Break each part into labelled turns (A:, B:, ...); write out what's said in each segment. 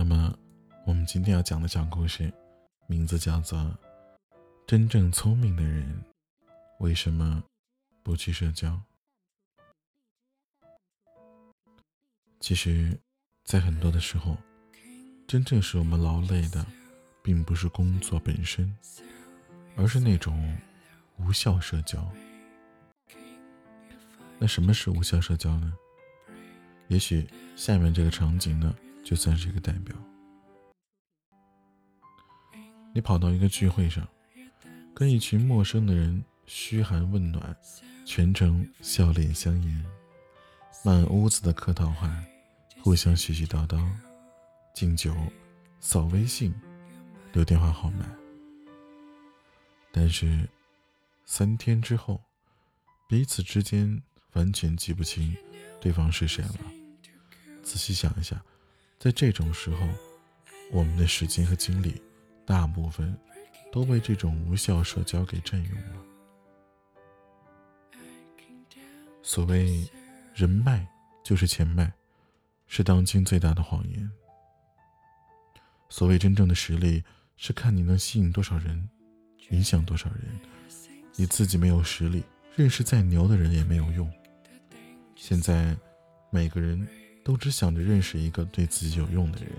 A: 那么，我们今天要讲的小故事，名字叫做《真正聪明的人为什么不去社交》。其实，在很多的时候，真正使我们劳累的，并不是工作本身，而是那种无效社交。那什么是无效社交呢？也许下面这个场景呢，就算是一个代表。你跑到一个聚会上，跟一群陌生的人嘘寒问暖，全程笑脸相迎，满屋子的客套话，互相絮絮叨叨，敬酒，扫微信，留电话号码。但是三天之后，彼此之间。完全记不清对方是谁了。仔细想一下，在这种时候，我们的时间和精力大部分都被这种无效社交给占用了。所谓人脉就是钱脉，是当今最大的谎言。所谓真正的实力，是看你能吸引多少人，影响多少人。你自己没有实力，认识再牛的人也没有用。现在，每个人都只想着认识一个对自己有用的人。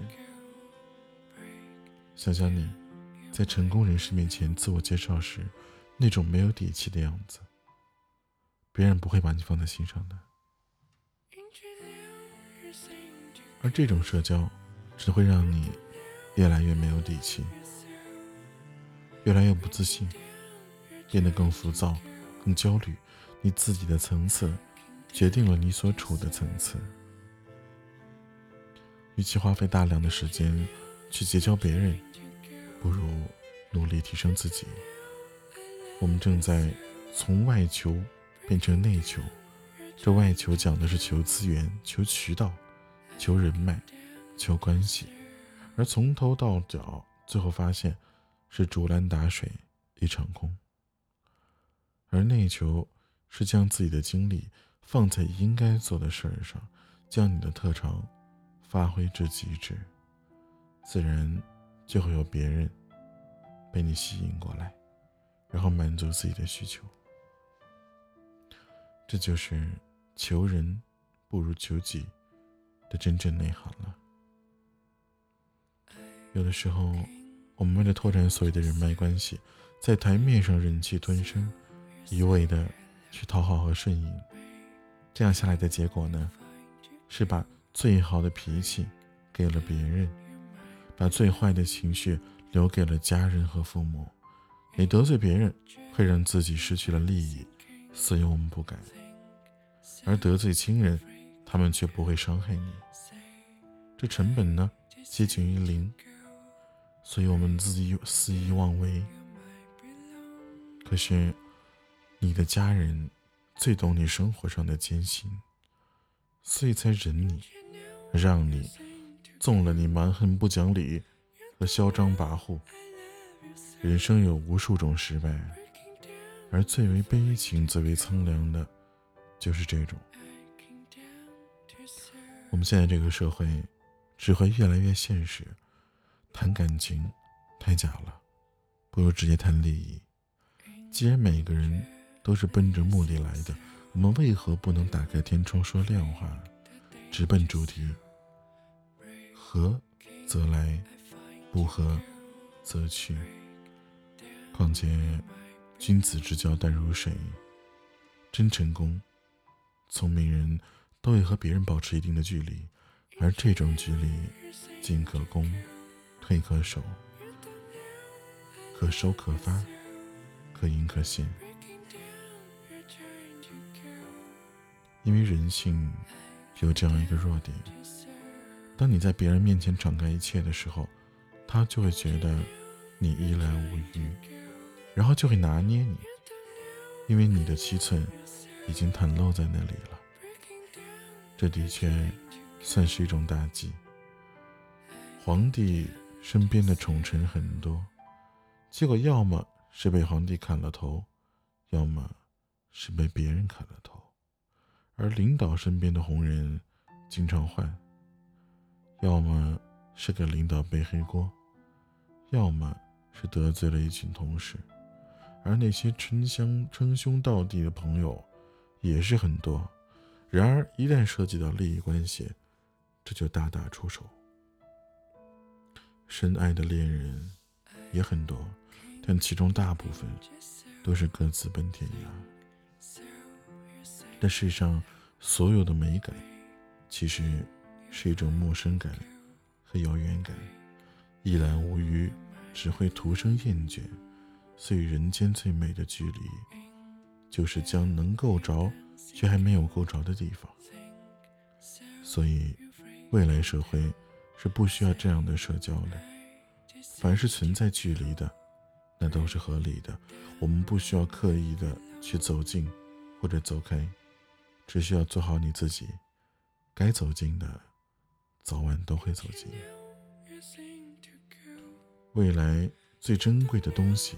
A: 想想你，在成功人士面前自我介绍时，那种没有底气的样子，别人不会把你放在心上的。而这种社交，只会让你越来越没有底气，越来越不自信，变得更浮躁、更焦虑。你自己的层次。决定了你所处的层次。与其花费大量的时间去结交别人，不如努力提升自己。我们正在从外求变成内求，这外求讲的是求资源、求渠道、求人脉、求关系，而从头到脚，最后发现是竹篮打水一场空。而内求是将自己的精力。放在应该做的事儿上，将你的特长发挥至极致，自然就会有别人被你吸引过来，然后满足自己的需求。这就是求人不如求己的真正内涵了。有的时候，我们为了拓展所谓的人脉关系，在台面上忍气吞声，一味的去讨好和顺应。这样下来的结果呢，是把最好的脾气给了别人，把最坏的情绪留给了家人和父母。你得罪别人，会让自己失去了利益，所以我们不敢；而得罪亲人，他们却不会伤害你。这成本呢，接近于零，所以我们自己肆意妄为。可是，你的家人。最懂你生活上的艰辛，所以才忍你，让你纵了你蛮横不讲理和嚣张跋扈。人生有无数种失败，而最为悲情、最为苍凉的，就是这种。我们现在这个社会，只会越来越现实，谈感情太假了，不如直接谈利益。既然每个人。都是奔着目的来的，我们为何不能打开天窗说亮话，直奔主题？合则来，不合则去。况且，君子之交淡如水。真成功，聪明人都会和别人保持一定的距离，而这种距离，进可攻，退可守，可收可发，可隐可现。因为人性有这样一个弱点：当你在别人面前敞开一切的时候，他就会觉得你依赖无余，然后就会拿捏你，因为你的七寸已经袒露在那里了。这的确算是一种大忌。皇帝身边的宠臣很多，结果要么是被皇帝砍了头，要么是被别人砍了头。而领导身边的红人经常换，要么是给领导背黑锅，要么是得罪了一群同事，而那些称兄称兄道弟的朋友也是很多。然而，一旦涉及到利益关系，这就大打出手。深爱的恋人也很多，但其中大部分都是各自奔天涯。这世上所有的美感，其实是一种陌生感和遥远感，一览无余，只会徒生厌倦。所以，人间最美的距离，就是将能够着。却还没有够着的地方，所以未来社会是不需要这样的社交的。凡是存在距离的，那都是合理的。我们不需要刻意的去走近或者走开，只需要做好你自己。该走近的，早晚都会走近。未来最珍贵的东西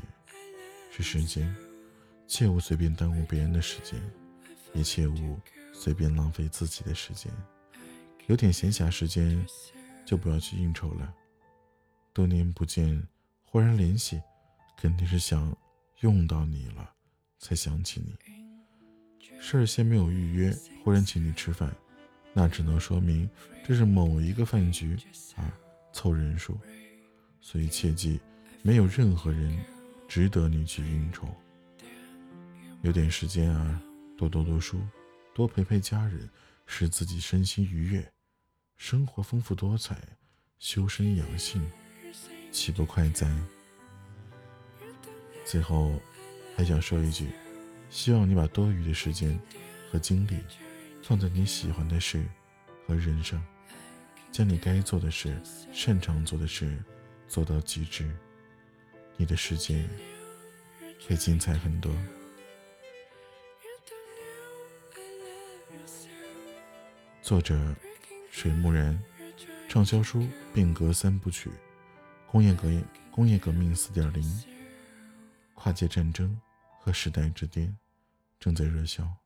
A: 是时间，切勿随便耽误别人的时间。也切勿随便浪费自己的时间，有点闲暇时间就不要去应酬了。多年不见，忽然联系，肯定是想用到你了，才想起你。事先没有预约，忽然请你吃饭，那只能说明这是某一个饭局啊，凑人数。所以切记，没有任何人值得你去应酬。有点时间啊。多多读书，多陪陪家人，使自己身心愉悦，生活丰富多彩，修身养性，岂不快哉？最后，还想说一句，希望你把多余的时间和精力放在你喜欢的事和人上，将你该做的事、擅长做的事做到极致，你的世界会精彩很多。作者：水木然，畅销书《变革三部曲》，工业革、工业革命四点零，跨界战争和时代之巅，正在热销。